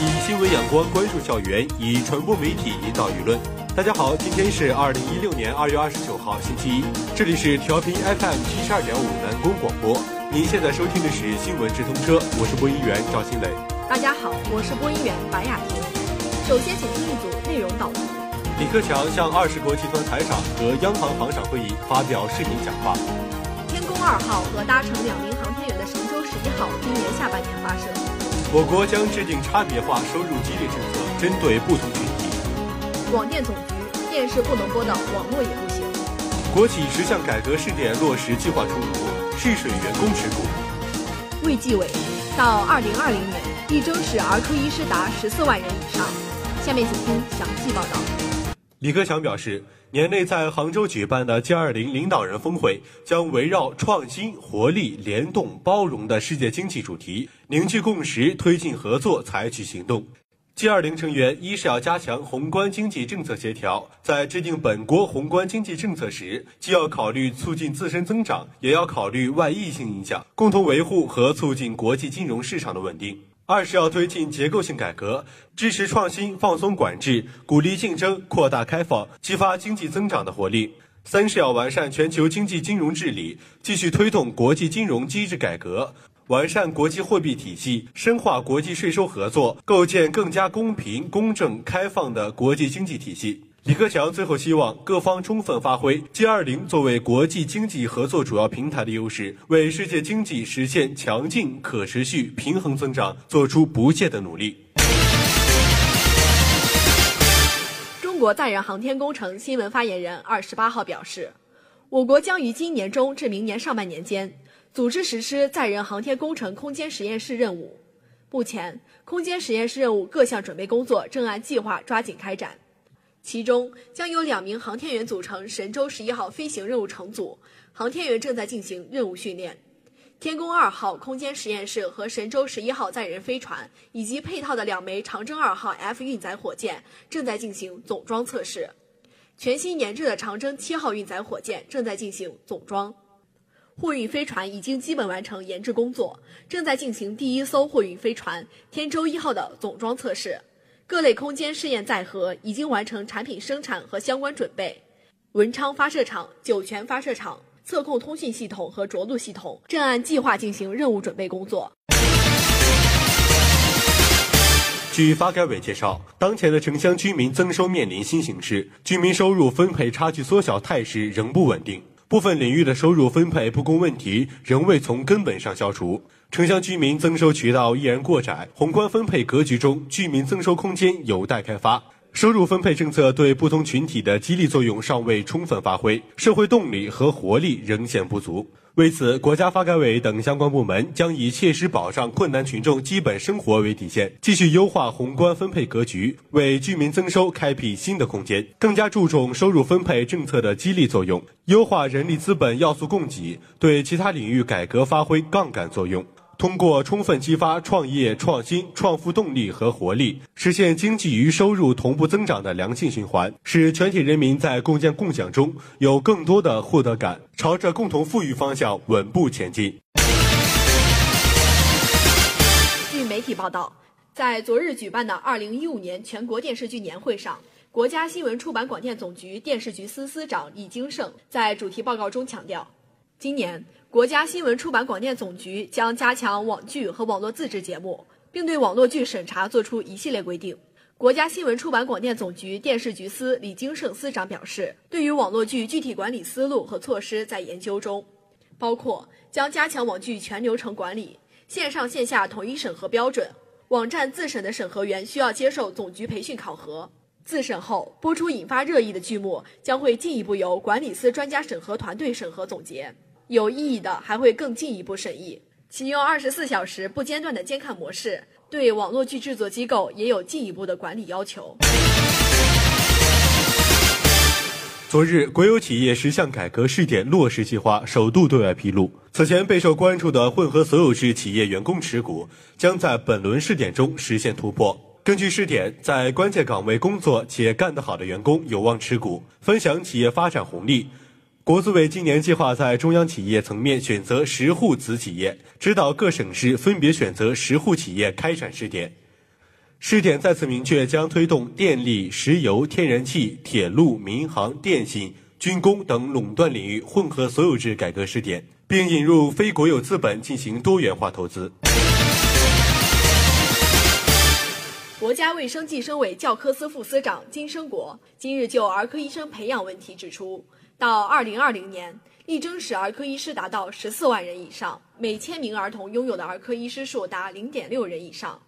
以新闻眼光关注校园，以传播媒体引导舆论。大家好，今天是二零一六年二月二十九号，星期一，这里是调频 FM 七十二点五南宫广播。您现在收听的是新闻直通车，我是播音员赵新磊。大家好，我是播音员白雅婷。首先，请听一组内容导读。李克强向二十国集团财长和央行行长会议发表视频讲话。天宫二号和搭乘两名航天员的神舟十一号今年下半年发射。我国将制定差别化收入激励政策，针对不同群体。广电总局电视不能播的，网络也不行。国企十项改革试点落实计划出炉，试水员工持股。卫计委到二零二零年，力争使儿科医师达十四万人以上。下面请听详细报道。李克强表示，年内在杭州举办的 G20 领导人峰会将围绕创新、活力、联动、包容的世界经济主题，凝聚共识，推进合作，采取行动。G20 成员一是要加强宏观经济政策协调，在制定本国宏观经济政策时，既要考虑促进自身增长，也要考虑外溢性影响，共同维护和促进国际金融市场的稳定。二是要推进结构性改革，支持创新，放松管制，鼓励竞争，扩大开放，激发经济增长的活力。三是要完善全球经济金融治理，继续推动国际金融机制改革，完善国际货币体系，深化国际税收合作，构建更加公平、公正、开放的国际经济体系。李克强最后希望各方充分发挥 G20 作为国际经济合作主要平台的优势，为世界经济实现强劲、可持续、平衡增长做出不懈的努力。中国载人航天工程新闻发言人二十八号表示，我国将于今年中至明年上半年间组织实施载人航天工程空间实验室任务。目前，空间实验室任务各项准备工作正按计划抓紧开展。其中将有两名航天员组成神舟十一号飞行任务乘组，航天员正在进行任务训练。天宫二号空间实验室和神舟十一号载人飞船以及配套的两枚长征二号 F 运载火箭正在进行总装测试。全新研制的长征七号运载火箭正在进行总装。货运飞船已经基本完成研制工作，正在进行第一艘货运飞船天舟一号的总装测试。各类空间试验载荷已经完成产品生产和相关准备，文昌发射场、酒泉发射场测控通讯系统和着陆系统正按计划进行任务准备工作。据发改委介绍，当前的城乡居民增收面临新形势，居民收入分配差距缩小态势仍不稳定，部分领域的收入分配不公问题仍未从根本上消除。城乡居民增收渠道依然过窄，宏观分配格局中居民增收空间有待开发。收入分配政策对不同群体的激励作用尚未充分发挥，社会动力和活力仍显不足。为此，国家发改委等相关部门将以切实保障困难群众基本生活为底线，继续优化宏观分配格局，为居民增收开辟新的空间。更加注重收入分配政策的激励作用，优化人力资本要素供给，对其他领域改革发挥杠杆作用。通过充分激发创业、创新、创富动力和活力，实现经济与收入同步增长的良性循环，使全体人民在共建共享中有更多的获得感，朝着共同富裕方向稳步前进。据媒体报道，在昨日举办的二零一五年全国电视剧年会上，国家新闻出版广电总局电视局司司长李金盛在主题报告中强调，今年。国家新闻出版广电总局将加强网剧和网络自制节目，并对网络剧审查作出一系列规定。国家新闻出版广电总局电视局司李金胜司长表示，对于网络剧具体管理思路和措施在研究中，包括将加强网剧全流程管理，线上线下统一审核标准，网站自审的审核员需要接受总局培训考核，自审后播出引发热议的剧目将会进一步由管理司专家审核团队审核总结。有意义的还会更进一步审议，启用二十四小时不间断的监看模式，对网络剧制作机构也有进一步的管理要求。昨日，国有企业十项改革试点落实计划首度对外披露。此前备受关注的混合所有制企业员工持股，将在本轮试点中实现突破。根据试点，在关键岗位工作且干得好的员工有望持股，分享企业发展红利。国资委今年计划在中央企业层面选择十户子企业，指导各省市分别选择十户企业开展试点。试点再次明确将推动电力、石油、天然气、铁路、民航、电信、军工等垄断领域混合所有制改革试点，并引入非国有资本进行多元化投资。国家卫生计生委教科司副司长金生国今日就儿科医生培养问题指出，到二零二零年，力争使儿科医师达到十四万人以上，每千名儿童拥有的儿科医师数达零点六人以上。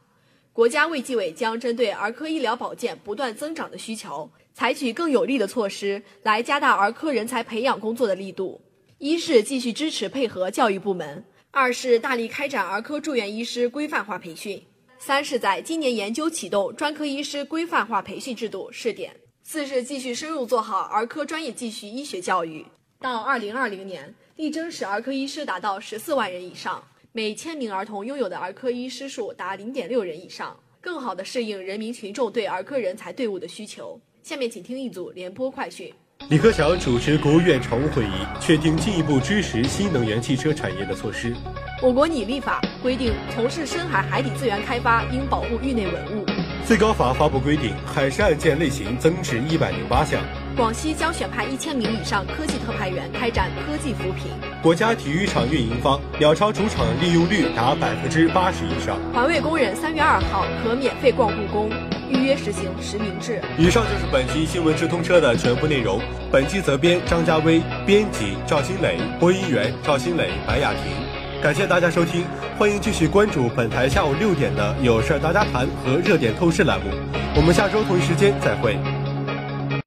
国家卫计委将针对儿科医疗保健不断增长的需求，采取更有力的措施来加大儿科人才培养工作的力度。一是继续支持配合教育部门，二是大力开展儿科住院医师规范化培训。三是在今年研究启动专科医师规范化培训制度试点。四是继续深入做好儿科专业继续医学教育，到二零二零年，力争使儿科医师达到十四万人以上，每千名儿童拥有的儿科医师数达零点六人以上，更好地适应人民群众对儿科人才队伍的需求。下面请听一组联播快讯。李克强主持国务院常务会议，确定进一步支持新能源汽车产业的措施。我国拟立法规定，从事深海海底资源开发应保护域内文物。最高法发布规定，海事案件类型增至一百零八项。广西将选派一千名以上科技特派员开展科技扶贫。国家体育场运营方鸟巢主场利用率达百分之八十以上。环卫工人三月二号可免费逛故宫，预约实行实名制。以上就是本期新闻直通车的全部内容。本期责编张家威，编辑赵新磊，播音员赵新磊、白雅婷。感谢大家收听，欢迎继续关注本台下午六点的有事大家谈和热点透视栏目。我们下周同一时间再会。